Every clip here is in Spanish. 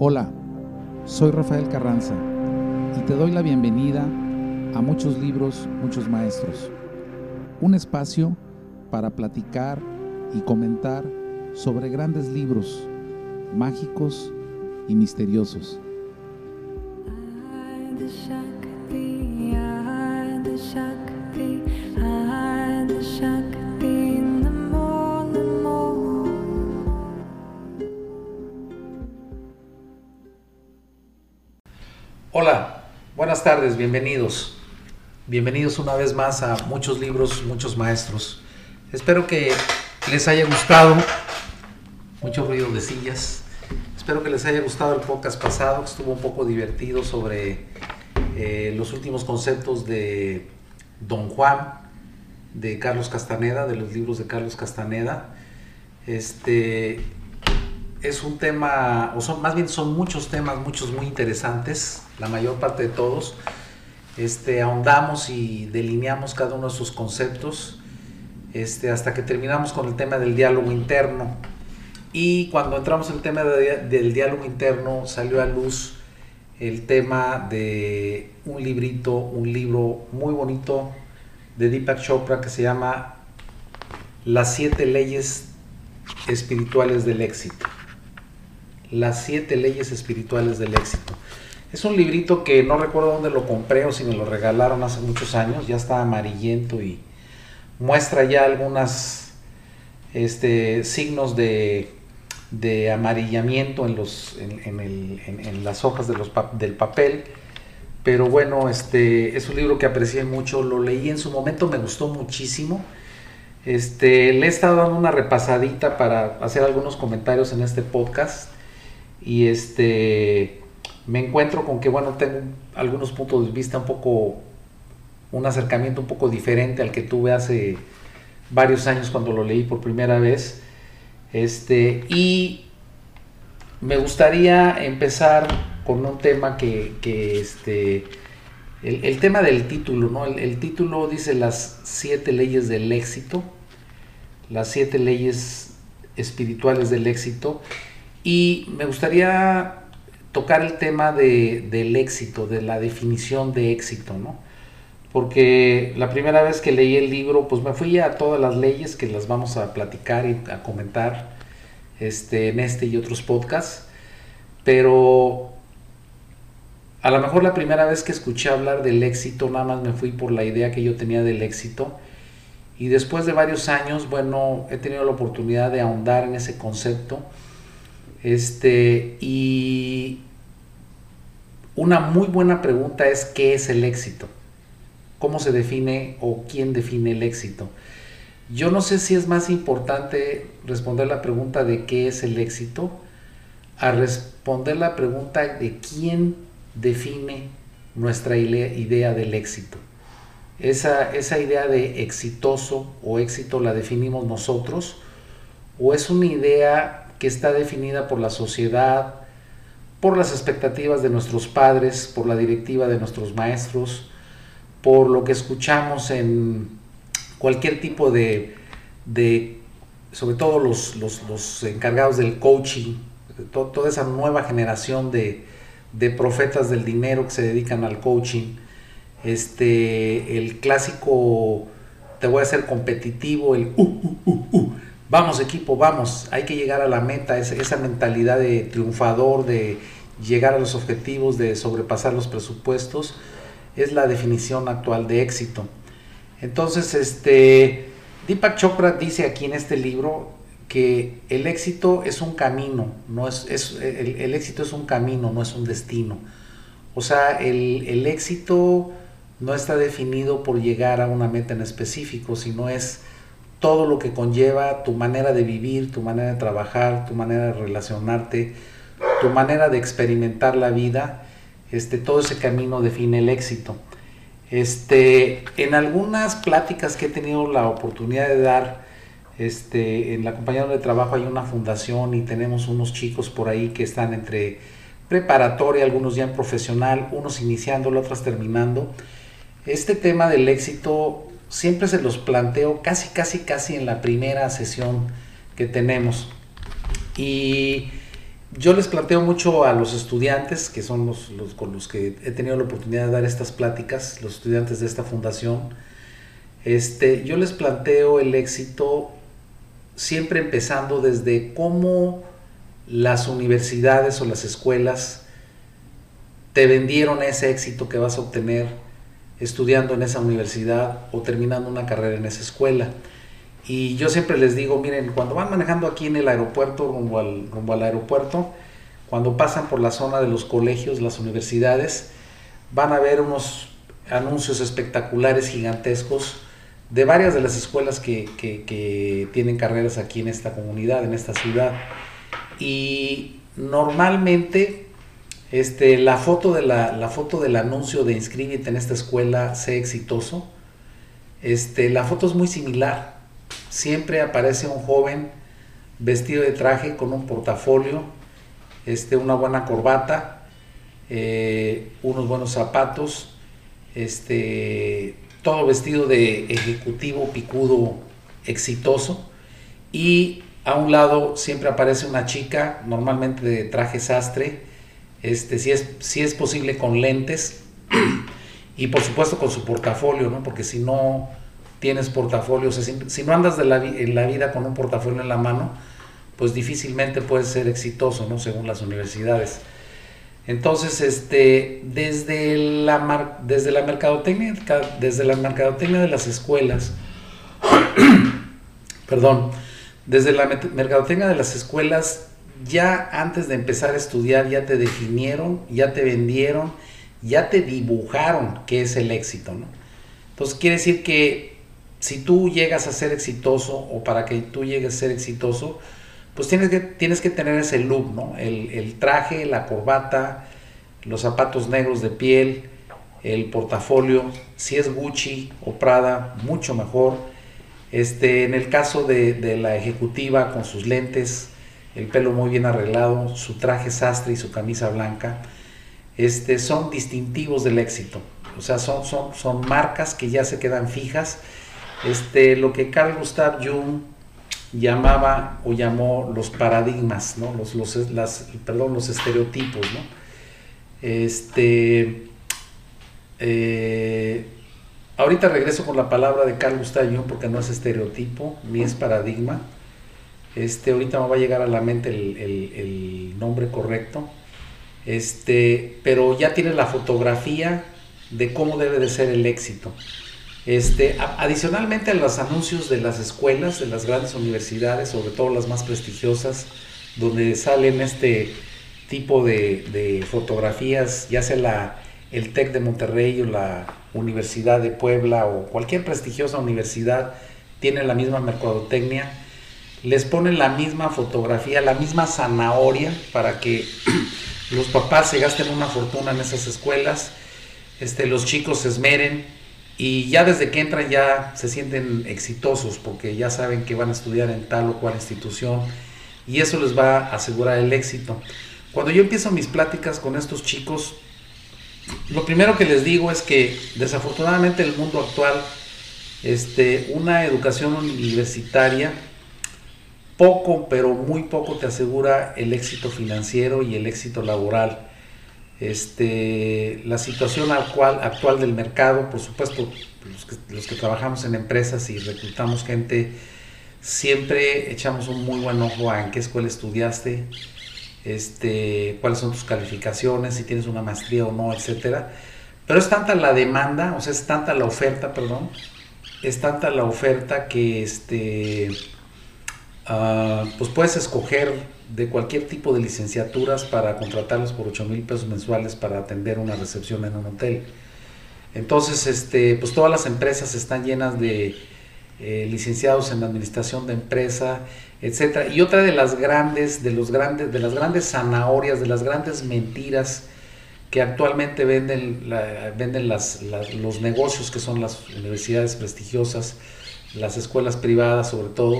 Hola, soy Rafael Carranza y te doy la bienvenida a Muchos Libros, Muchos Maestros, un espacio para platicar y comentar sobre grandes libros mágicos y misteriosos. Buenas tardes, bienvenidos. Bienvenidos una vez más a muchos libros, muchos maestros. Espero que les haya gustado. Mucho ruido de sillas. Espero que les haya gustado el podcast pasado, estuvo un poco divertido sobre eh, los últimos conceptos de Don Juan, de Carlos Castaneda, de los libros de Carlos Castaneda. Este es un tema, o son más bien son muchos temas, muchos muy interesantes la mayor parte de todos, este, ahondamos y delineamos cada uno de sus conceptos este, hasta que terminamos con el tema del diálogo interno. Y cuando entramos en el tema del diálogo interno salió a luz el tema de un librito, un libro muy bonito de Deepak Chopra que se llama Las siete leyes espirituales del éxito. Las siete leyes espirituales del éxito. Es un librito que no recuerdo dónde lo compré o si me lo regalaron hace muchos años, ya está amarillento y muestra ya algunos este, signos de, amarillamiento en, los, en, las hojas de los, del papel. Pero bueno, este, es un libro que aprecié mucho, lo leí en su momento, me gustó muchísimo. Este, le he estado dando una repasadita para hacer algunos comentarios en este podcast. Y este me encuentro con que, bueno, tengo algunos puntos de vista un poco, un acercamiento un poco diferente al que tuve hace varios años cuando lo leí por primera vez. Este, y me gustaría empezar con un tema que, este, el, tema del título, ¿no? El, título dice las siete leyes del éxito, las siete leyes espirituales del éxito, y me gustaría tocar el tema de, del éxito, de la definición de éxito, ¿no? Porque la primera vez que leí el libro, pues me fui a todas las leyes que las vamos a platicar y a comentar este, en este y otros podcasts, pero a lo mejor la primera vez que escuché hablar del éxito, nada más me fui por la idea que yo tenía del éxito. Y después de varios años, bueno, he tenido la oportunidad de ahondar en ese concepto este, y una muy buena pregunta es ¿qué es el éxito? ¿Cómo se define o quién define el éxito? Yo no sé si es más importante responder la pregunta de qué es el éxito a responder la pregunta de quién define nuestra idea del éxito. Esa, esa idea de exitoso o éxito la definimos nosotros o es una idea que está definida por la sociedad, por las expectativas de nuestros padres, por la directiva de nuestros maestros, por lo que escuchamos en cualquier tipo de, sobre todo los, los, encargados del coaching, toda esa nueva generación de, profetas del dinero que se dedican al coaching, este, el clásico, te voy a hacer competitivo, el uh, uh, uh, uh vamos equipo, vamos, hay que llegar a la meta, esa, mentalidad de triunfador, de llegar a los objetivos, de sobrepasar los presupuestos, es la definición actual de éxito. Entonces, este, Deepak Chopra dice aquí en este libro que el éxito es un camino, no es, el, éxito es un camino, no es un destino. O sea, el, el éxito no está definido por llegar a una meta en específico, sino es todo lo que conlleva tu manera de vivir, tu manera de trabajar, tu manera de relacionarte, tu manera de experimentar la vida, este, todo ese camino define el éxito. Este, en algunas pláticas que he tenido la oportunidad de dar, este, en la compañía de trabajo hay una fundación y tenemos unos chicos por ahí que están entre preparatoria, algunos ya en profesional, unos iniciando, otros terminando. Este tema del éxito siempre se los planteo casi, casi, casi en la primera sesión que tenemos. Y yo les planteo mucho a los estudiantes, que son los, con los que he tenido la oportunidad de dar estas pláticas, los estudiantes de esta fundación, este, yo les planteo el éxito siempre empezando desde cómo las universidades o las escuelas te vendieron ese éxito que vas a obtener estudiando en esa universidad o terminando una carrera en esa escuela. Y yo siempre les digo, miren, cuando van manejando aquí en el aeropuerto, rumbo al, rumbo al aeropuerto, cuando pasan por la zona de los colegios, las universidades, van a ver unos anuncios espectaculares, gigantescos, de varias de las escuelas que, que, tienen carreras aquí en esta comunidad, en esta ciudad. Y normalmente este, la, foto de la, foto del anuncio de inscríbete en esta escuela, sé exitoso, este, la foto es muy similar. Siempre aparece un joven vestido de traje con un portafolio, este, una buena corbata, eh, unos buenos zapatos, este, todo vestido de ejecutivo picudo exitoso. Y a un lado siempre aparece una chica, normalmente de traje sastre, este, si, es, si es posible con lentes y por supuesto con su portafolio, ¿no? porque si no tienes portafolios, si, no andas de la, en la vida con un portafolio en la mano, pues difícilmente puedes ser exitoso, ¿no? Según las universidades. Entonces, este, desde la, desde la mercadotecnia, desde la mercadotecnia de las escuelas, perdón, desde la mercadotecnia de las escuelas, ya antes de empezar a estudiar, ya te definieron, ya te vendieron, ya te dibujaron qué es el éxito, ¿no? Entonces quiere decir que si tú llegas a ser exitoso o para que tú llegues a ser exitoso, pues tienes que, tienes que tener ese look, ¿no? El, traje, la corbata, los zapatos negros de piel, el portafolio, si es Gucci o Prada, mucho mejor. Este, en el caso de, la ejecutiva con sus lentes, el pelo muy bien arreglado, su traje sastre y su camisa blanca, este, son distintivos del éxito. O sea, son, son, son marcas que ya se quedan fijas este, lo que Carl Gustav Jung llamaba o llamó los paradigmas, ¿no? los, los, las, perdón, los estereotipos. ¿no? Este, eh, ahorita regreso con la palabra de Carl Gustav Jung porque no es estereotipo ni es paradigma. Este, ahorita me va a llegar a la mente el, el nombre correcto. Este, pero ya tiene la fotografía de cómo debe de ser el éxito. Este, adicionalmente a los anuncios de las escuelas, de las grandes universidades, sobre todo las más prestigiosas, donde salen este tipo de, fotografías, ya sea la, el TEC de Monterrey o la Universidad de Puebla o cualquier prestigiosa universidad, tiene la misma mercadotecnia, les ponen la misma fotografía, la misma zanahoria para que los papás se gasten una fortuna en esas escuelas, este, los chicos se esmeren y ya desde que entran ya se sienten exitosos porque ya saben que van a estudiar en tal o cual institución y eso les va a asegurar el éxito. Cuando yo empiezo mis pláticas con estos chicos, lo primero que les digo es que desafortunadamente el mundo actual, este, una educación universitaria, poco, pero muy poco te asegura el éxito financiero y el éxito laboral este, la situación actual, actual del mercado, por supuesto, los que, trabajamos en empresas y reclutamos gente, siempre echamos un muy buen ojo a en qué escuela estudiaste, este, cuáles son tus calificaciones, si tienes una maestría o no, etcétera. Pero es tanta la demanda, o sea, es tanta la oferta, perdón, es tanta la oferta que este, uh, pues puedes escoger de cualquier tipo de licenciaturas para contratarlos por 8 mil pesos mensuales para atender una recepción en un hotel. Entonces, este, pues todas las empresas están llenas de eh, licenciados en administración de empresa, etcétera. Y otra de las grandes, de los grandes, de las grandes zanahorias, de las grandes mentiras que actualmente venden, venden las, los negocios que son las universidades prestigiosas, las escuelas privadas sobre todo,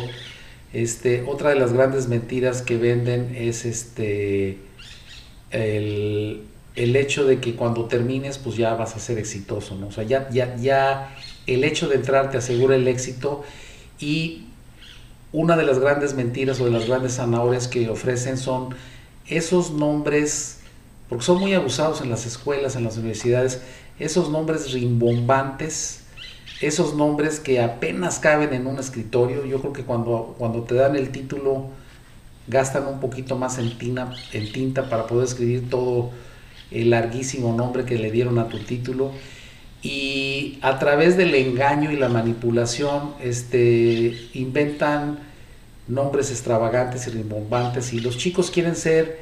este, otra de las grandes mentiras que venden es este el, hecho de que cuando termines pues ya vas a ser exitoso, ¿no? O sea, ya, ya, ya el hecho de entrar te asegura el éxito y una de las grandes mentiras o de las grandes zanahorias que ofrecen son esos nombres, porque son muy abusados en las escuelas, en las universidades, esos nombres rimbombantes, esos nombres que apenas caben en un escritorio, yo creo que cuando, cuando te dan el título gastan un poquito más en, en tinta para poder escribir todo el larguísimo nombre que le dieron a tu título. Y a través del engaño y la manipulación este, inventan nombres extravagantes y rimbombantes y los chicos quieren ser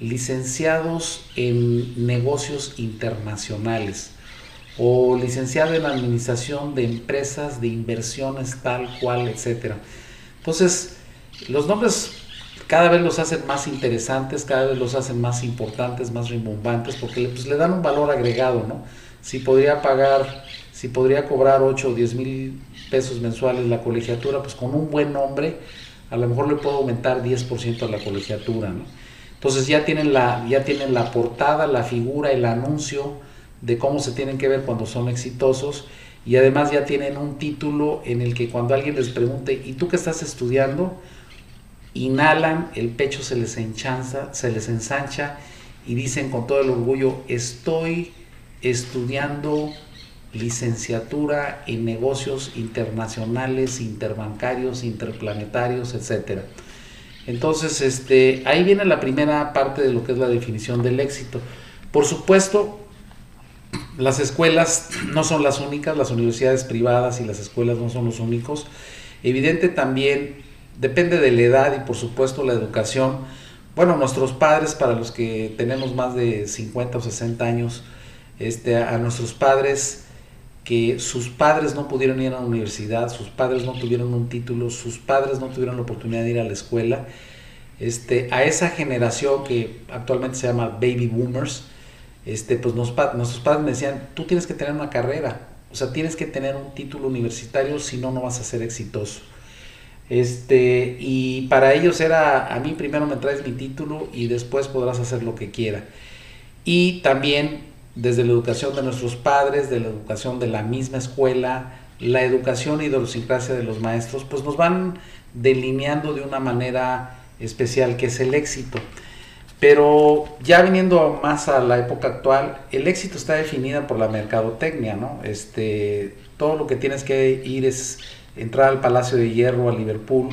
licenciados en negocios internacionales o licenciado en administración de empresas de inversiones tal cual, etcétera. Entonces, los nombres cada vez los hacen más interesantes, cada vez los hacen más importantes, más rimbombantes, porque pues, le dan un valor agregado, ¿no? Si podría pagar, si podría cobrar 8 o 10 mil pesos mensuales la colegiatura, pues con un buen nombre, a lo mejor le puedo aumentar 10% a la colegiatura. Entonces ya tienen, la, ya tienen la portada, la figura, el anuncio de cómo se tienen que ver cuando son exitosos y además ya tienen un título en el que cuando alguien les pregunte, ¿y tú qué estás estudiando? Inhalan, el pecho se les enchanza, se les ensancha y dicen con todo el orgullo, estoy estudiando licenciatura en negocios internacionales, interbancarios, interplanetarios, etcétera. Entonces, este, ahí viene la primera parte de lo que es la definición del éxito. Por supuesto, las escuelas no son las únicas, las universidades privadas y las escuelas no son los únicos. Evidente también, depende de la edad y por supuesto la educación. Bueno, nuestros padres, para los que tenemos más de 50 o 60 años, este, a nuestros padres que sus padres no pudieron ir a la universidad, sus padres no tuvieron un título, sus padres no tuvieron la oportunidad de ir a la escuela. Este, a esa generación que actualmente se llama baby boomers, este, pues nuestros padres me decían, tú tienes que tener una carrera, o sea, tienes que tener un título universitario, si no, no vas a ser exitoso. Este, y para ellos era, a mí primero me traes mi título y después podrás hacer lo que quiera. Y también desde la educación de nuestros padres, de la educación de la misma escuela, la educación y idiosincrasia de los maestros, pues nos van delineando de una manera especial que es el éxito. Pero ya viniendo más a la época actual, el éxito está definido por la mercadotecnia, ¿no? Este, todo lo que tienes que ir es entrar al Palacio de Hierro, a Liverpool,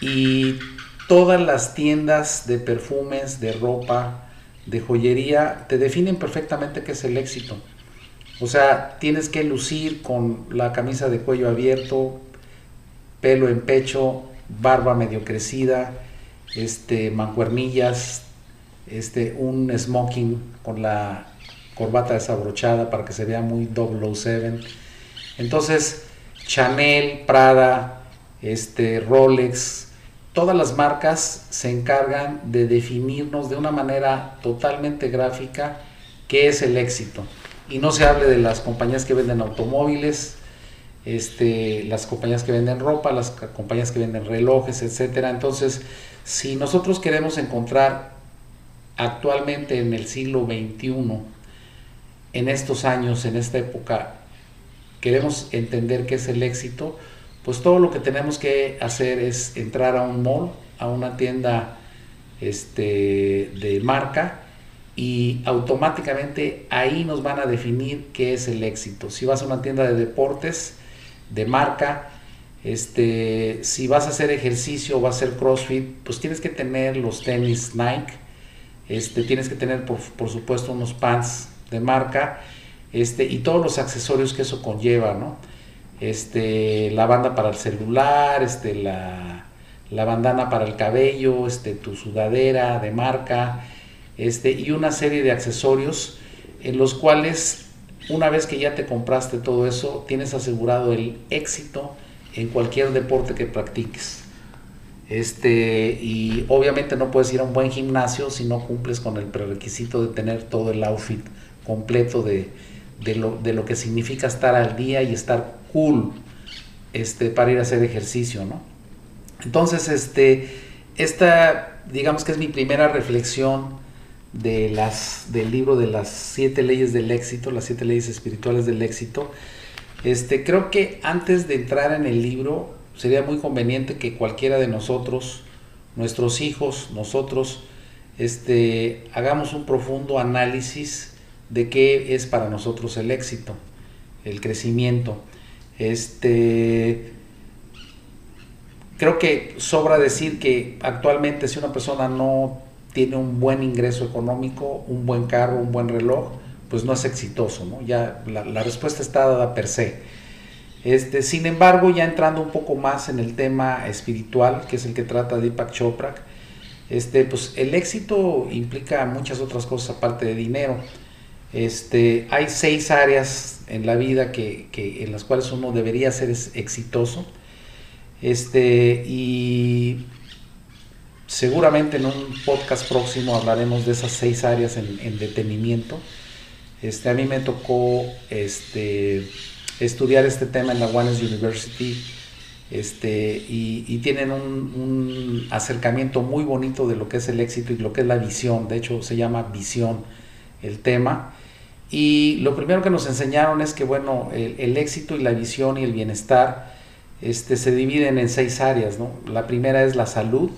y todas las tiendas de perfumes, de ropa, de joyería te definen perfectamente qué es el éxito. O sea, tienes que lucir con la camisa de cuello abierto, pelo en pecho, barba medio crecida, este, mancuernillas, este, un smoking con la corbata desabrochada para que se vea muy 007. Entonces, Chanel, Prada, este, Rolex, todas las marcas se encargan de definirnos de una manera totalmente gráfica qué es el éxito. Y no se hable de las compañías que venden automóviles, este, las compañías que venden ropa, las compañías que venden relojes, etcétera. Entonces, si nosotros queremos encontrar actualmente en el siglo XXI, en estos años, en esta época, queremos entender qué es el éxito, pues todo lo que tenemos que hacer es entrar a un mall, a una tienda este, de marca y automáticamente ahí nos van a definir qué es el éxito. Si vas a una tienda de deportes, de marca, este, si vas a hacer ejercicio vas a hacer CrossFit, pues tienes que tener los tenis Nike, este, tienes que tener por, por supuesto unos pants de marca este, y todos los accesorios que eso conlleva, ¿no? este, la banda para el celular, este, la, bandana para el cabello, este, tu sudadera de marca, este, y una serie de accesorios en los cuales una vez que ya te compraste todo eso, tienes asegurado el éxito en cualquier deporte que practiques. Este, y obviamente no puedes ir a un buen gimnasio si no cumples con el prerequisito de tener todo el outfit completo de, de, lo, de lo que significa estar al día y estar cool este, para ir a hacer ejercicio, ¿no? Entonces, este, esta, digamos que es mi primera reflexión de las, del libro de las siete leyes del éxito, las siete leyes espirituales del éxito. Este, creo que antes de entrar en el libro sería muy conveniente que cualquiera de nosotros, nuestros hijos, nosotros, este, hagamos un profundo análisis de qué es para nosotros el éxito, el crecimiento. Este, creo que sobra decir que actualmente si una persona no tiene un buen ingreso económico, un buen carro, un buen reloj, pues no es exitoso, ¿no? Ya la, la respuesta está dada per se. Este, sin embargo, ya entrando un poco más en el tema espiritual, que es el que trata Deepak Chopra, este, pues el éxito implica muchas otras cosas aparte de dinero. Este, hay seis áreas en la vida que, en las cuales uno debería ser exitoso. Este, y seguramente en un podcast próximo hablaremos de esas seis áreas en, en detenimiento. Este, a mí me tocó este, estudiar este tema en la One University este, y, tienen un, acercamiento muy bonito de lo que es el éxito y lo que es la visión. De hecho, se llama visión el tema. Y lo primero que nos enseñaron es que, bueno, el, éxito y la visión y el bienestar este, se dividen en seis áreas. ¿no? La primera es la salud,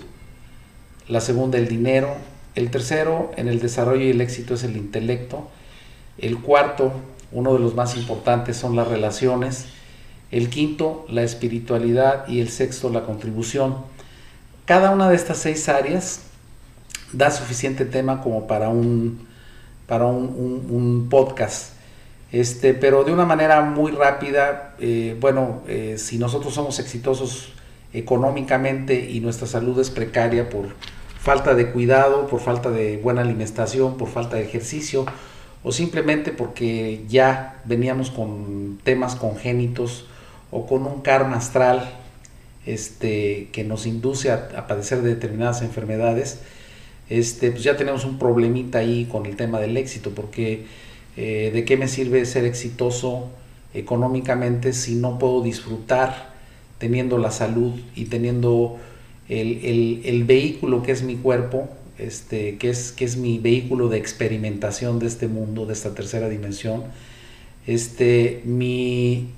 la segunda el dinero, el tercero en el desarrollo y el éxito es el intelecto, el cuarto, uno de los más importantes, son las relaciones, el quinto, la espiritualidad y el sexto, la contribución. Cada una de estas seis áreas da suficiente tema como para un, para un, podcast. Este, pero de una manera muy rápida, eh, bueno, eh, si nosotros somos exitosos económicamente y nuestra salud es precaria por falta de cuidado, por falta de buena alimentación, por falta de ejercicio, o simplemente porque ya veníamos con temas congénitos o con un karma astral este, que nos induce a, padecer de determinadas enfermedades, este, pues ya tenemos un problemita ahí con el tema del éxito, porque eh, de qué me sirve ser exitoso económicamente si no puedo disfrutar teniendo la salud y teniendo el, el vehículo que es mi cuerpo, este, que, es, es mi vehículo de experimentación de este mundo, de esta tercera dimensión. Este, mi,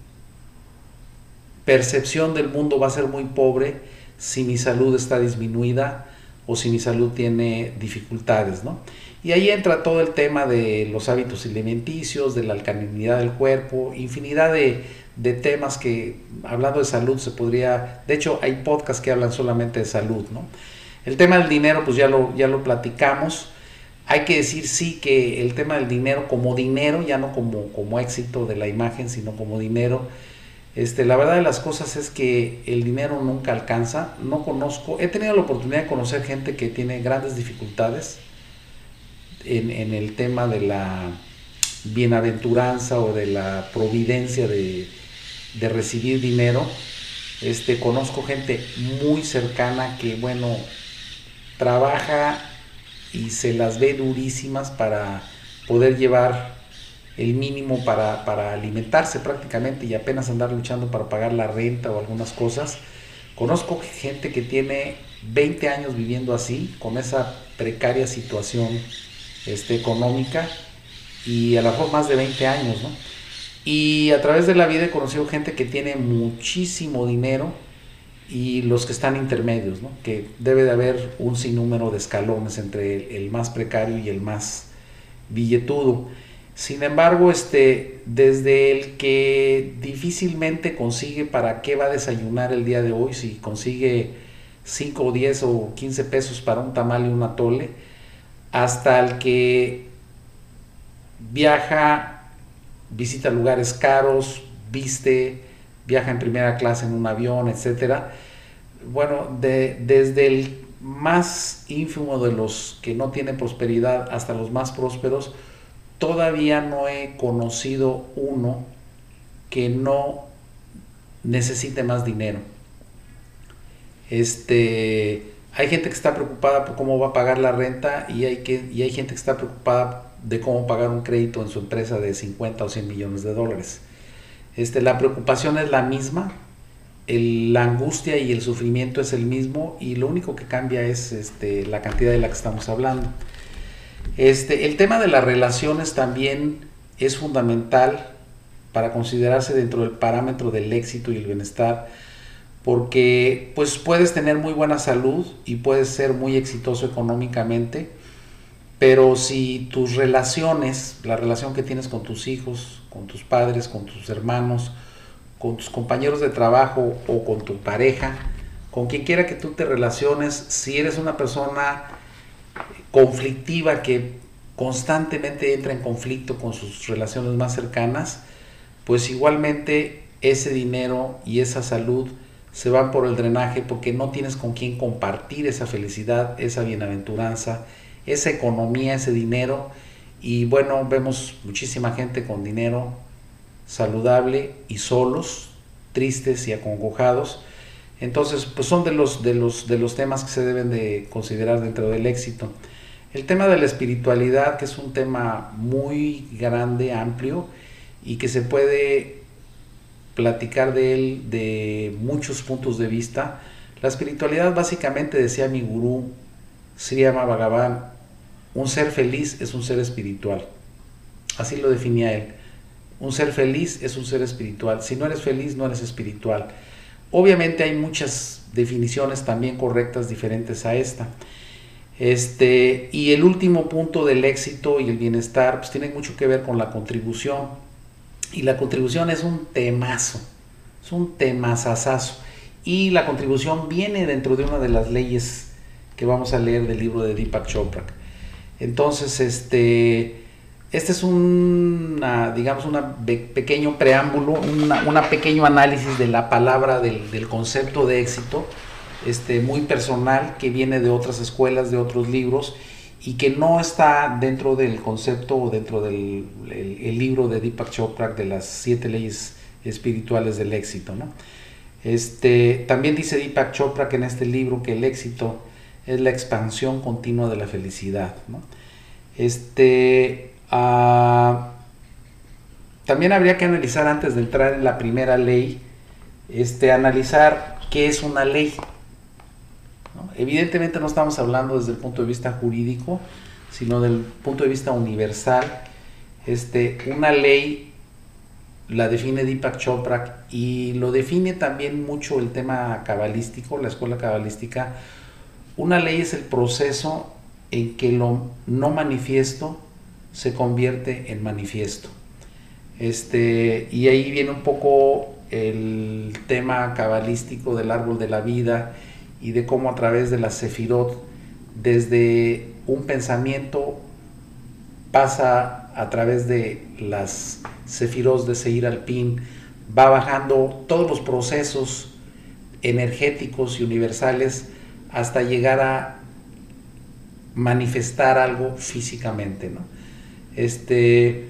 percepción del mundo va a ser muy pobre si mi salud está disminuida o si mi salud tiene dificultades, ¿no? Y ahí entra todo el tema de los hábitos alimenticios, de la alcalinidad del cuerpo, infinidad de, temas que, hablando de salud, se podría, de hecho hay podcasts que hablan solamente de salud, ¿no? El tema del dinero, pues ya lo, ya lo platicamos. Hay que decir sí que el tema del dinero como dinero, ya no como, como éxito de la imagen, sino como dinero, este, la verdad de las cosas es que el dinero nunca alcanza. No conozco, he tenido la oportunidad de conocer gente que tiene grandes dificultades en, el tema de la bienaventuranza o de la providencia de, recibir dinero. Este, conozco gente muy cercana que, bueno, trabaja y se las ve durísimas para poder llevar el mínimo para, alimentarse prácticamente y apenas andar luchando para pagar la renta o algunas cosas. Conozco gente que tiene 20 años viviendo así, con esa precaria situación este, económica y a lo mejor más de 20 años, ¿no? Y a través de la vida he conocido gente que tiene muchísimo dinero y los que están intermedios, ¿no? Que debe de haber un sinnúmero de escalones entre el más precario y el más billetudo. Sin embargo, este, desde el que difícilmente consigue para qué va a desayunar el día de hoy, si consigue 5 o 10 o 15 pesos para un tamal y un atole, hasta el que viaja, visita lugares caros, viste, viaja en primera clase en un avión, etc. Bueno, de, desde el más ínfimo de los que no tiene prosperidad hasta los más prósperos, todavía no he conocido uno que no necesite más dinero. Este, hay gente que está preocupada por cómo va a pagar la renta y hay, que, y hay gente que está preocupada de cómo pagar un crédito en su empresa de 50 o 100 millones de dólares. Este, la preocupación es la misma, la angustia y el sufrimiento es el mismo y lo único que cambia es este, la cantidad de la que estamos hablando. Este, el tema de las relaciones también es fundamental para considerarse dentro del parámetro del éxito y el bienestar, porque pues puedes tener muy buena salud y puedes ser muy exitoso económicamente, Pero si tus relaciones, la relación que tienes con tus hijos, con tus padres, con tus hermanos, con tus compañeros de trabajo o con tu pareja, con quien quiera que tú te relaciones, si eres una persona conflictiva que constantemente entra en conflicto con sus relaciones más cercanas, pues igualmente ese dinero y esa salud se van por el drenaje porque no tienes con quién compartir esa felicidad, esa bienaventuranza, esa economía, ese dinero. Y bueno, vemos muchísima gente con dinero saludable y solos, tristes y acongojados. Entonces, pues son de los, de los, de los temas que se deben de considerar dentro del éxito. El tema de la espiritualidad, que es un tema muy grande, amplio, y que se puede platicar de él de muchos puntos de vista. La espiritualidad básicamente, decía mi gurú, Sri Bhagavan, un ser feliz es un ser espiritual. Así lo definía él. Un ser feliz es un ser espiritual. Si no eres feliz, no eres espiritual. Obviamente hay muchas definiciones también correctas diferentes a esta. Este, y el último punto del éxito y el bienestar, pues tiene mucho que ver con la contribución. Y la contribución es un temazo, es un temazazazo. Y la contribución viene dentro de una de las leyes que vamos a leer del libro de Deepak Chopra. Entonces, este, este es un, digamos, un pequeño preámbulo, un pequeño análisis de la palabra, del, del concepto de éxito este, muy personal que viene de otras escuelas, de otros libros y que no está dentro del concepto o dentro del el, libro de Deepak Chopra de las siete leyes espirituales del éxito. ¿no? Este, también dice Deepak Chopra que en este libro que el éxito es la expansión continua de la felicidad. ¿no? Este, ah, también habría que analizar antes de entrar en la primera ley, este, analizar qué es una ley. Evidentemente no estamos hablando desde el punto de vista jurídico, sino del punto de vista universal. Este, una ley la define Deepak Chopra y lo define también mucho el tema cabalístico, la escuela cabalística. Una ley es el proceso en que lo no manifiesto se convierte en manifiesto. Este, y ahí viene un poco el tema cabalístico del árbol de la vida y de cómo a través de la Sefirot, desde un pensamiento, pasa a través de las Sefirot de Seir Alpin, va bajando todos los procesos energéticos y universales hasta llegar a manifestar algo físicamente. ¿no? Este,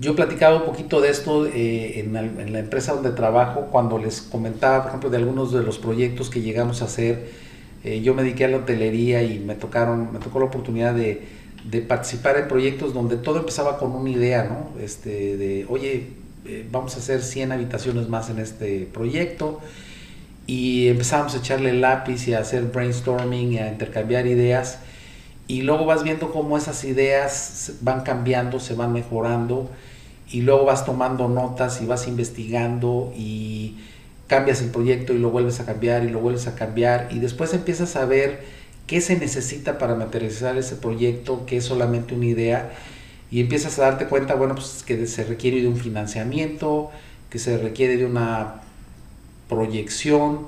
yo he platicado un poquito de esto eh, en, la empresa donde trabajo, cuando les comentaba, por ejemplo, de algunos de los proyectos que llegamos a hacer. Eh, yo me dediqué a la hotelería y me, tocaron, me tocó la oportunidad de, participar en proyectos donde todo empezaba con una idea, ¿no? Este, de, oye, eh, vamos a hacer 100 habitaciones más en este proyecto. Y empezamos a echarle lápiz y a hacer brainstorming y a intercambiar ideas. Y luego vas viendo cómo esas ideas van cambiando, se van mejorando y luego vas tomando notas y vas investigando y cambias el proyecto y lo vuelves a cambiar y lo vuelves a cambiar y después empiezas a ver qué se necesita para materializar ese proyecto, que es solamente una idea y empiezas a darte cuenta, bueno, pues que se requiere de un financiamiento, que se requiere de una proyección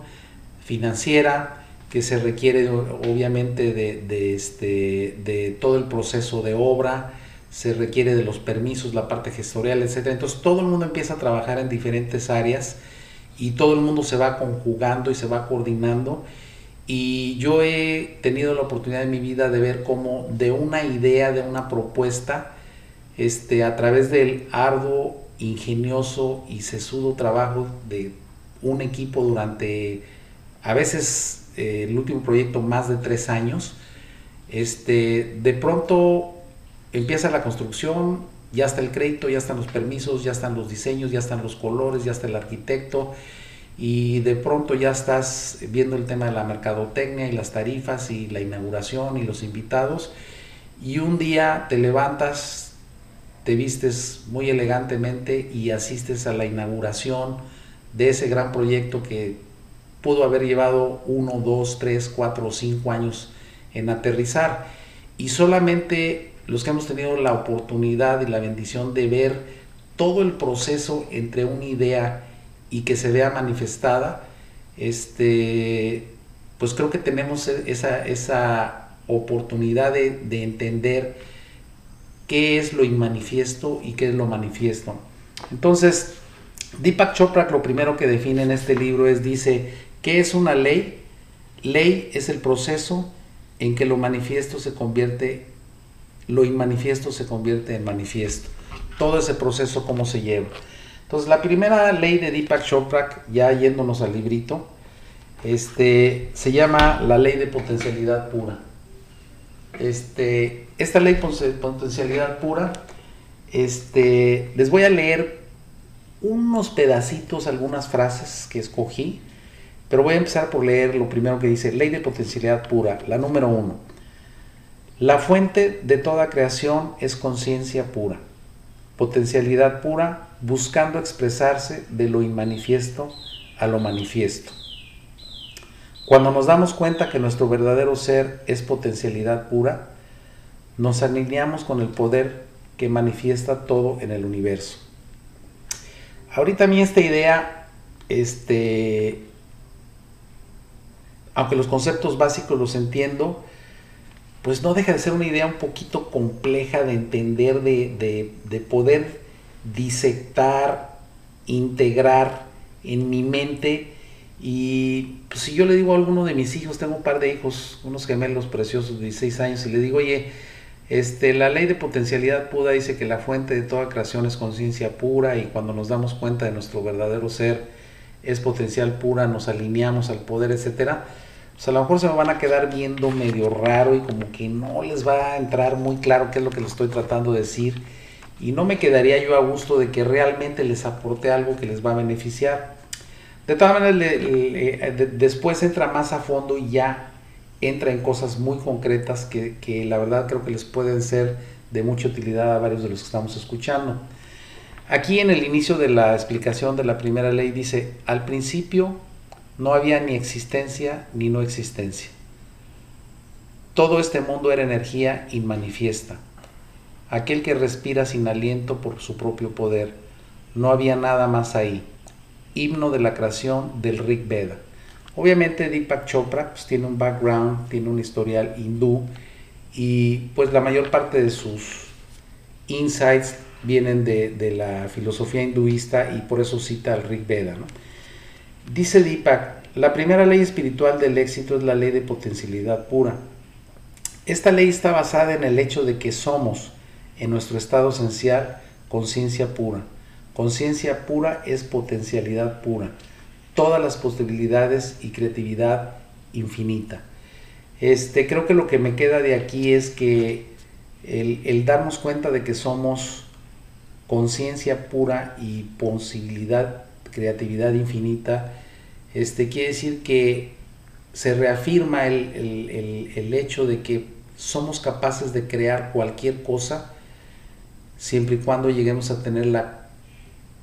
financiera, que se requiere obviamente de, de, este, de todo el proceso de obra, se requiere de los permisos, la parte gestorial, etc. Entonces todo el mundo empieza a trabajar en diferentes áreas y todo el mundo se va conjugando y se va coordinando. Y yo he tenido la oportunidad en mi vida de ver cómo de una idea, de una propuesta, este, a través del arduo, ingenioso y sesudo trabajo de un equipo durante, a veces eh, el último proyecto más de tres años, este, de pronto empieza la construcción, ya está el crédito, ya están los permisos, ya están los diseños, ya están los colores, ya está el arquitecto y de pronto ya estás viendo el tema de la mercadotecnia y las tarifas y la inauguración y los invitados y un día te levantas, te vistes muy elegantemente y asistes a la inauguración de ese gran proyecto que pudo haber llevado uno, dos, tres, cuatro o cinco años en aterrizar y solamente los que hemos tenido la oportunidad y la bendición de ver todo el proceso entre una idea y que se vea manifestada, este, pues creo que tenemos e-, esa, esa oportunidad de, de entender qué es lo inmanifiesto y qué es lo manifiesto. Entonces, Deepak Chopra lo primero que define en este libro es, dice, ¿qué es una ley? Ley es el proceso en que lo manifiesto se convierte, lo inmanifiesto se convierte en manifiesto. Todo ese proceso, cómo se lleva. Entonces, la primera ley de Deepak Chopra, ya yéndonos al librito, este, se llama la ley de potencialidad pura. Este, esta ley de potencialidad pura, este, les voy a leer unos pedacitos, algunas frases que escogí, pero voy a empezar por leer lo primero que dice, ley de potencialidad pura, la número uno. La fuente de toda creación es conciencia pura, potencialidad pura, buscando expresarse de lo inmanifiesto a lo manifiesto. Cuando nos damos cuenta que nuestro verdadero ser es potencialidad pura, nos alineamos con el poder que manifiesta todo en el universo. Ahorita a mí esta idea, este, aunque los conceptos básicos los entiendo, pues no deja de ser una idea un poquito compleja de entender, de, de poder disectar, integrar en mi mente. Y pues si yo le digo a alguno de mis hijos, tengo un par de hijos, unos gemelos preciosos de 16 años, y le digo, oye, este, la ley de potencialidad pura dice que la fuente de toda creación es conciencia pura y cuando nos damos cuenta de nuestro verdadero ser es potencial pura, nos alineamos al poder, etcétera. Pues a lo mejor se me van a quedar viendo medio raro y como que no les va a entrar muy claro qué es lo que les estoy tratando de decir y no me quedaría yo a gusto de que realmente les aporte algo que les va a beneficiar. De todas maneras, eh, después entra más a fondo y ya entra en cosas muy concretas que, que, la verdad creo que les pueden ser de mucha utilidad a varios de los que estamos escuchando. Aquí en el inicio de la explicación de la primera ley dice, al principio no había ni existencia ni no existencia. Todo este mundo era energía inmanifiesta. Aquel que respira sin aliento por su propio poder. No había nada más ahí himno de la creación del Rig Veda. Obviamente Deepak Chopra pues, tiene un background, tiene un historial hindú y pues la mayor parte de sus insights vienen de, la filosofía hinduista y por eso cita al Rig Veda. Dice Deepak, la primera ley espiritual del éxito es la ley de potencialidad pura. Esta ley está basada en el hecho de que somos, en nuestro estado esencial, conciencia pura Conciencia pura es potencialidad pura. Todas las posibilidades y creatividad infinita. Este, creo que lo que me queda de aquí es que el, darnos cuenta de que somos conciencia pura y posibilidad, creatividad infinita, este, quiere decir que se reafirma el, el hecho de que somos capaces de crear cualquier cosa siempre y cuando lleguemos a tener la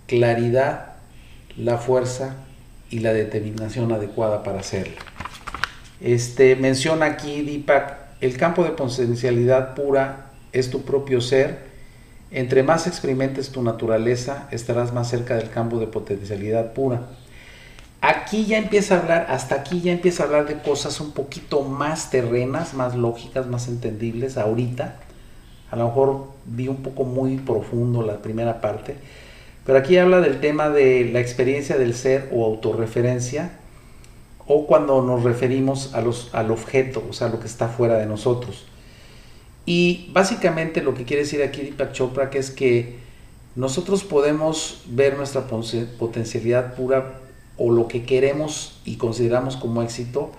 claridad, la fuerza y la determinación adecuada para hacerlo. Este, menciona aquí Deepak, el campo de potencialidad pura es tu propio ser. Entre más experimentes tu naturaleza, estarás más cerca del campo de potencialidad pura. Aquí ya empieza a hablar, hasta aquí ya empieza a hablar de cosas un poquito más terrenas, más lógicas, más entendibles ahorita. A lo mejor vi un poco muy profundo la primera parte, pero aquí habla del tema de la experiencia del ser o autorreferencia, o cuando nos referimos a los, al objeto, o sea, lo que está fuera de nosotros. Y básicamente lo que quiere decir aquí Deepak Chopra que es que nosotros podemos ver nuestra potencialidad pura o lo que queremos y consideramos como éxito,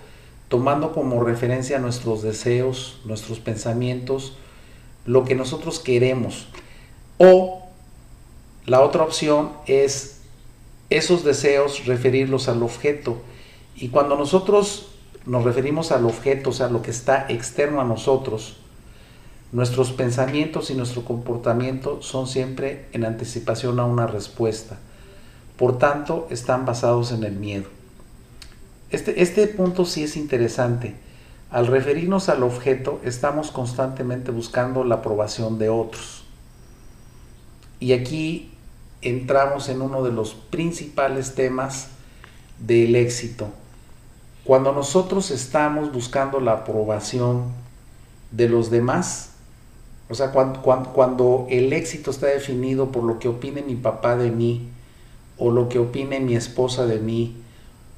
tomando como referencia nuestros deseos, nuestros pensamientos, lo que nosotros queremos. O la otra opción es esos deseos referirlos al objeto. Y cuando nosotros nos referimos al objeto, o sea, lo que está externo a nosotros, nuestros pensamientos y nuestro comportamiento son siempre en anticipación a una respuesta. Por tanto, están basados en el miedo. Este, este punto sí es interesante, Al referirnos al objeto, estamos constantemente buscando la aprobación de otros. Y aquí entramos en uno de los principales temas del éxito. Cuando nosotros estamos buscando la aprobación de los demás, o sea, cuando, cuando, el éxito está definido por lo que opine mi papá de mí, o lo que opine mi esposa de mí,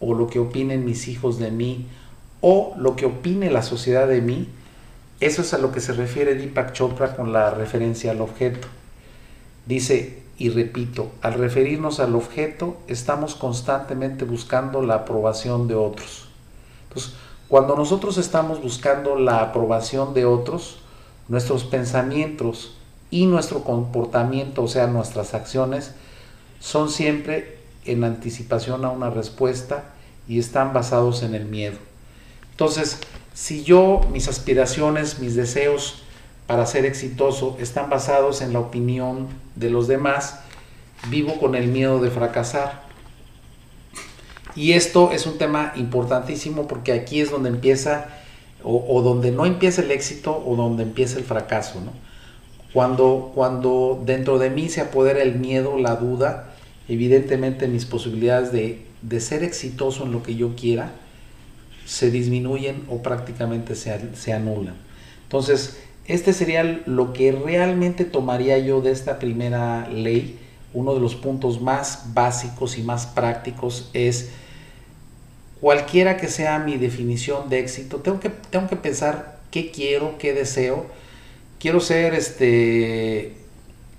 o lo que opinen mis hijos de mí, o lo que opine la sociedad de mí, eso es a lo que se refiere Deepak Chopra con la referencia al objeto. Dice, y repito, al referirnos al objeto, estamos constantemente buscando la aprobación de otros. Entonces, cuando nosotros estamos buscando la aprobación de otros, nuestros pensamientos y nuestro comportamiento, o sea, nuestras acciones, son siempre en anticipación a una respuesta y están basados en el miedo. Entonces, si yo, mis aspiraciones, mis deseos para ser exitoso están basados en la opinión de los demás, vivo con el miedo de fracasar. Y esto es un tema importantísimo porque aquí es donde empieza o, donde no empieza el éxito o donde empieza el fracaso. Cuando, cuando dentro de mí se apodera el miedo, la duda, evidentemente mis posibilidades de, de ser exitoso en lo que yo quiera se disminuyen o prácticamente se, se anulan. Entonces, este sería lo que realmente tomaría yo de esta primera ley. Uno de los puntos más básicos y más prácticos es cualquiera que sea mi definición de éxito, tengo que, tengo que pensar qué quiero, qué deseo. Quiero ser este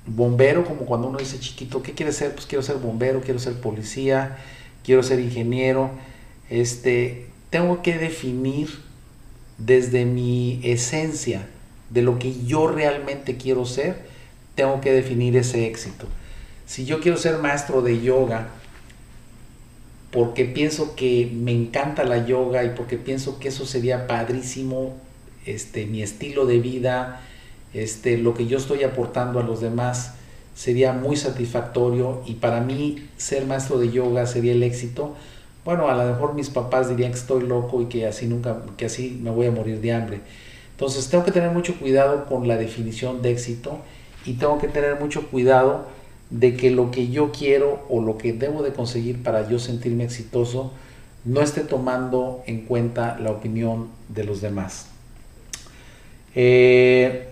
bombero, como cuando uno dice chiquito, ¿qué quiere ser? Pues quiero ser bombero, quiero ser policía, quiero ser ingeniero. Este, tengo que definir desde mi esencia de lo que yo realmente quiero ser, tengo que definir ese éxito. Si yo quiero ser maestro de yoga, porque pienso que me encanta la yoga y porque pienso que eso sería padrísimo, este, mi estilo de vida, este, lo que yo estoy aportando a los demás sería muy satisfactorio y para mí ser maestro de yoga sería el éxito. Bueno, a lo mejor mis papás dirían que estoy loco y que así nunca, que así me voy a morir de hambre. Entonces tengo que tener mucho cuidado con la definición de éxito y tengo que tener mucho cuidado de que lo que yo quiero o lo que debo de conseguir para yo sentirme exitoso no esté tomando en cuenta la opinión de los demás. Eh,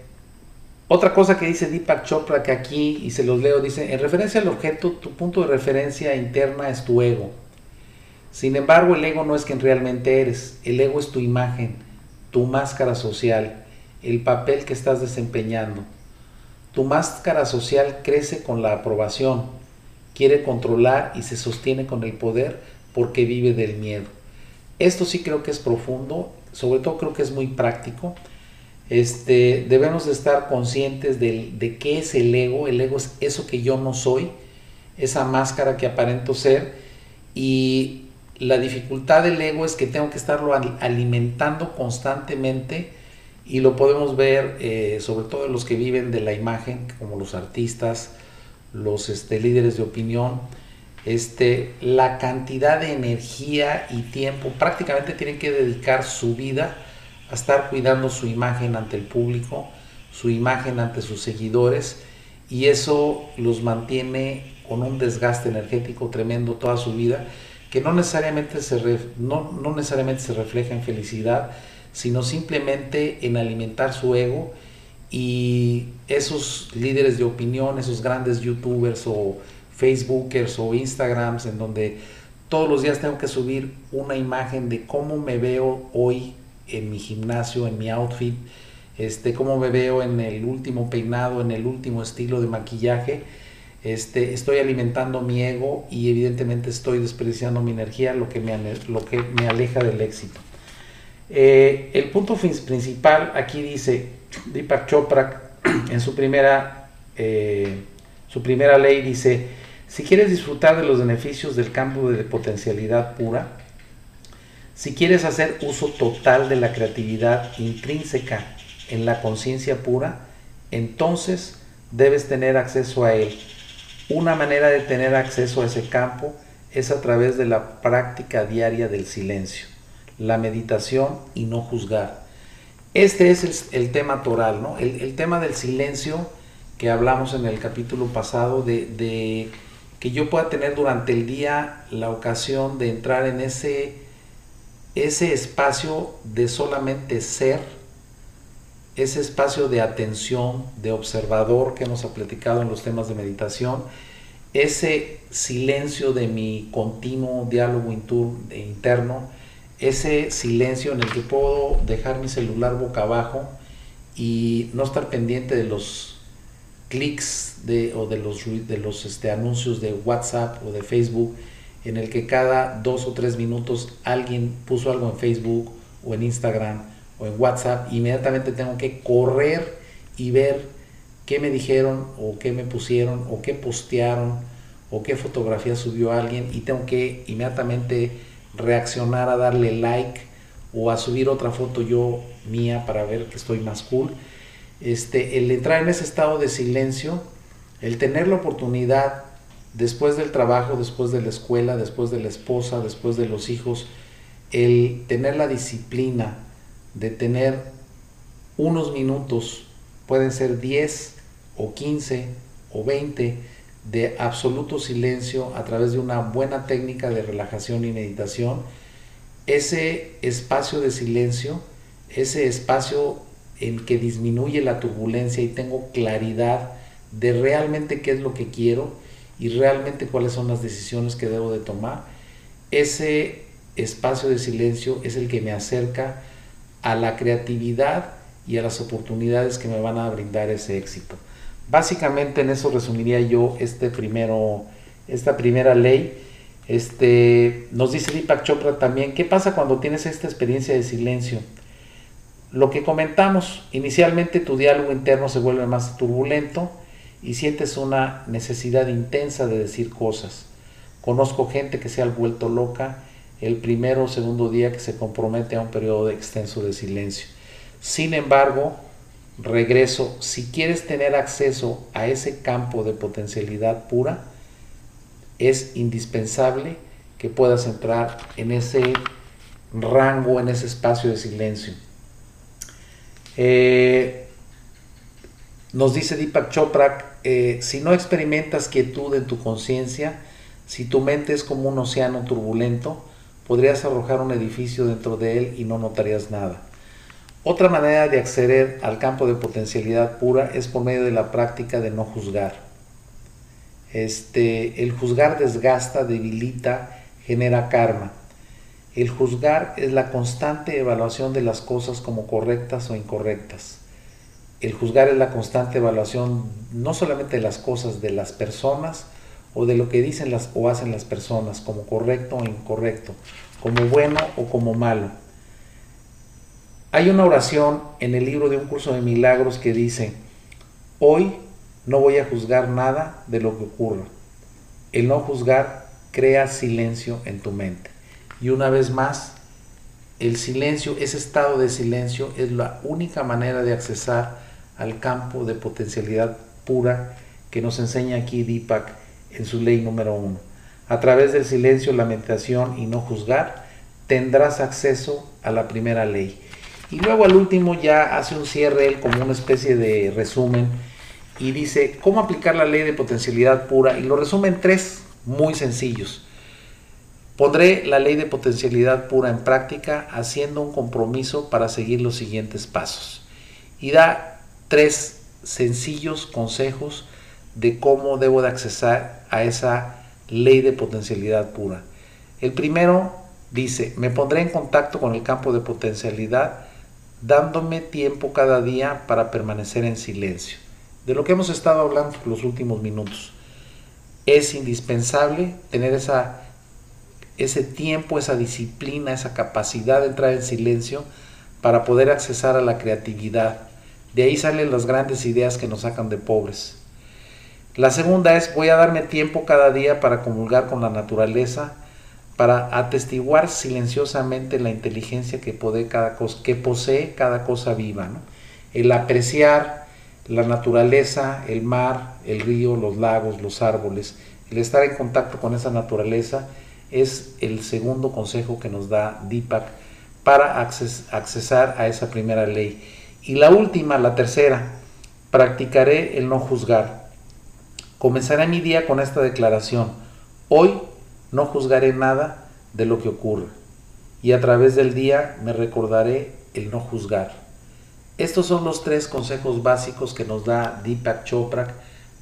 otra cosa que dice Deepak Chopra que aquí, y se los leo, dice, en referencia al objeto, tu punto de referencia interna es tu ego. Sin embargo, el ego no es quien realmente eres, el ego es tu imagen, tu máscara social, el papel que estás desempeñando. Tu máscara social crece con la aprobación, quiere controlar y se sostiene con el poder porque vive del miedo. Esto sí creo que es profundo, sobre todo creo que es muy práctico. Este, debemos de estar conscientes de, de qué es el ego. El ego es eso que yo no soy, esa máscara que aparento ser. Y la dificultad del ego es que tengo que estarlo alimentando constantemente y lo podemos ver eh, sobre todo en los que viven de la imagen, como los artistas, los este, líderes de opinión, este, la cantidad de energía y tiempo, prácticamente tienen que dedicar su vida a estar cuidando su imagen ante el público, su imagen ante sus seguidores, y eso los mantiene con un desgaste energético tremendo toda su vida, que no necesariamente se, no, no necesariamente se refleja en felicidad, sino simplemente en alimentar su ego y esos líderes de opinión, esos grandes youtubers o facebookers o instagrams en donde todos los días tengo que subir una imagen de cómo me veo hoy en mi gimnasio, en mi outfit, este, cómo me veo en el último peinado, en el último estilo de maquillaje. Este, estoy alimentando mi ego y evidentemente estoy desperdiciando mi energía, lo que me, lo que me aleja del éxito. Eh, el punto principal aquí dice Deepak Chopra en su primera, eh, su primera ley dice, si quieres disfrutar de los beneficios del campo de potencialidad pura, si quieres hacer uso total de la creatividad intrínseca en la conciencia pura, entonces debes tener acceso a él. Una manera de tener acceso a ese campo es a través de la práctica diaria del silencio la meditación y no juzgar. Este es el, tema toral, ¿no? El, tema del silencio que hablamos en el capítulo pasado, de, que yo pueda tener durante el día la ocasión de entrar en ese, ese espacio de solamente ser, ese espacio de atención, de observador que hemos platicado en los temas de meditación, ese silencio de mi continuo diálogo interno, ese silencio en el que puedo dejar mi celular boca abajo y no estar pendiente de los clics de, o de los, de los este, anuncios de WhatsApp o de Facebook, en el que cada dos o tres minutos alguien puso algo en Facebook o en Instagram o en WhatsApp, inmediatamente tengo que correr y ver qué me dijeron o qué me pusieron o qué postearon o qué fotografía subió alguien y tengo que inmediatamente reaccionar a darle like o a subir otra foto yo mía para ver que estoy más cool. Este, el entrar en ese estado de silencio, el tener la oportunidad después del trabajo, después de la escuela, después de la esposa, después de los hijos, el tener la disciplina de tener unos minutos, pueden ser 10 o 15 o 20, de absoluto silencio a través de una buena técnica de relajación y meditación, ese espacio de silencio, ese espacio en que disminuye la turbulencia y tengo claridad de realmente qué es lo que quiero y realmente cuáles son las decisiones que debo de tomar, ese espacio de silencio es el que me acerca a la creatividad y a las oportunidades que me van a brindar ese éxito. Básicamente en eso resumiría yo este primero, esta primera ley. Este, nos dice Deepak Chopra también, ¿qué pasa cuando tienes esta experiencia de silencio? Lo que comentamos, inicialmente tu diálogo interno se vuelve más turbulento y sientes una necesidad intensa de decir cosas. Conozco gente que se ha vuelto loca el primero o segundo día que se compromete a un periodo extenso de silencio. Sin embargo, regreso, si quieres tener acceso a ese campo de potencialidad pura, es indispensable que puedas entrar en ese rango, en ese espacio de silencio. Eh, nos dice Deepak Chopra, eh, si no experimentas quietud en tu conciencia, si tu mente es como un océano turbulento, podrías arrojar un edificio dentro de él y no notarías nada. Otra manera de acceder al campo de potencialidad pura es por medio de la práctica de no juzgar. Este, el juzgar desgasta, debilita, genera karma. El juzgar es la constante evaluación de las cosas como correctas o incorrectas. El juzgar es la constante evaluación no solamente de las cosas, de las personas o de lo que dicen las, o hacen las personas como correcto o incorrecto, como bueno o como malo. Hay una oración en el libro de un curso de milagros que dice, hoy no voy a juzgar nada de lo que ocurra. El no juzgar crea silencio en tu mente. Y una vez más, el silencio, ese estado de silencio es la única manera de accesar al campo de potencialidad pura que nos enseña aquí Deepak en su ley número uno. A través del silencio, la meditación y no juzgar, tendrás acceso a la primera ley y luego al último ya hace un cierre como una especie de resumen y dice cómo aplicar la ley de potencialidad pura y lo resume en tres muy sencillos. Pondré la ley de potencialidad pura en práctica haciendo un compromiso para seguir los siguientes pasos. Y da tres sencillos consejos de cómo debo de accesar a esa ley de potencialidad pura. El primero dice, me pondré en contacto con el campo de potencialidad dándome tiempo cada día para permanecer en silencio. De lo que hemos estado hablando los últimos minutos. Es indispensable tener esa, ese tiempo, esa disciplina, esa capacidad de entrar en silencio para poder accesar a la creatividad. De ahí salen las grandes ideas que nos sacan de pobres. La segunda es voy a darme tiempo cada día para comulgar con la naturaleza, para atestiguar silenciosamente la inteligencia que, posee cada cosa, viva. El apreciar la naturaleza, el mar, el río, los lagos, los árboles, el estar en contacto con esa naturaleza es el segundo consejo que nos da Deepak para accesar a esa primera ley. Y la última, la tercera, practicaré el no juzgar. Comenzaré mi día con esta declaración. Hoy no juzgaré nada de lo que ocurre y a través del día me recordaré el no juzgar. Estos son los tres consejos básicos que nos da Deepak Chopra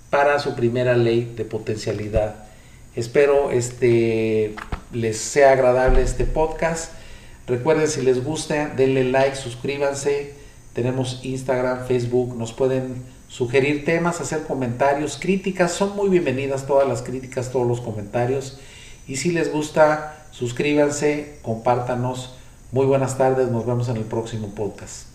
para su primera ley de potencialidad. Espero este les sea agradable este podcast. Recuerden si les gusta, denle like, suscríbanse. Tenemos Instagram, Facebook, nos pueden sugerir temas, hacer comentarios, críticas. Son muy bienvenidas todas las críticas, todos los comentarios. Y si les gusta, suscríbanse, compártanos. Muy buenas tardes, nos vemos en el próximo podcast.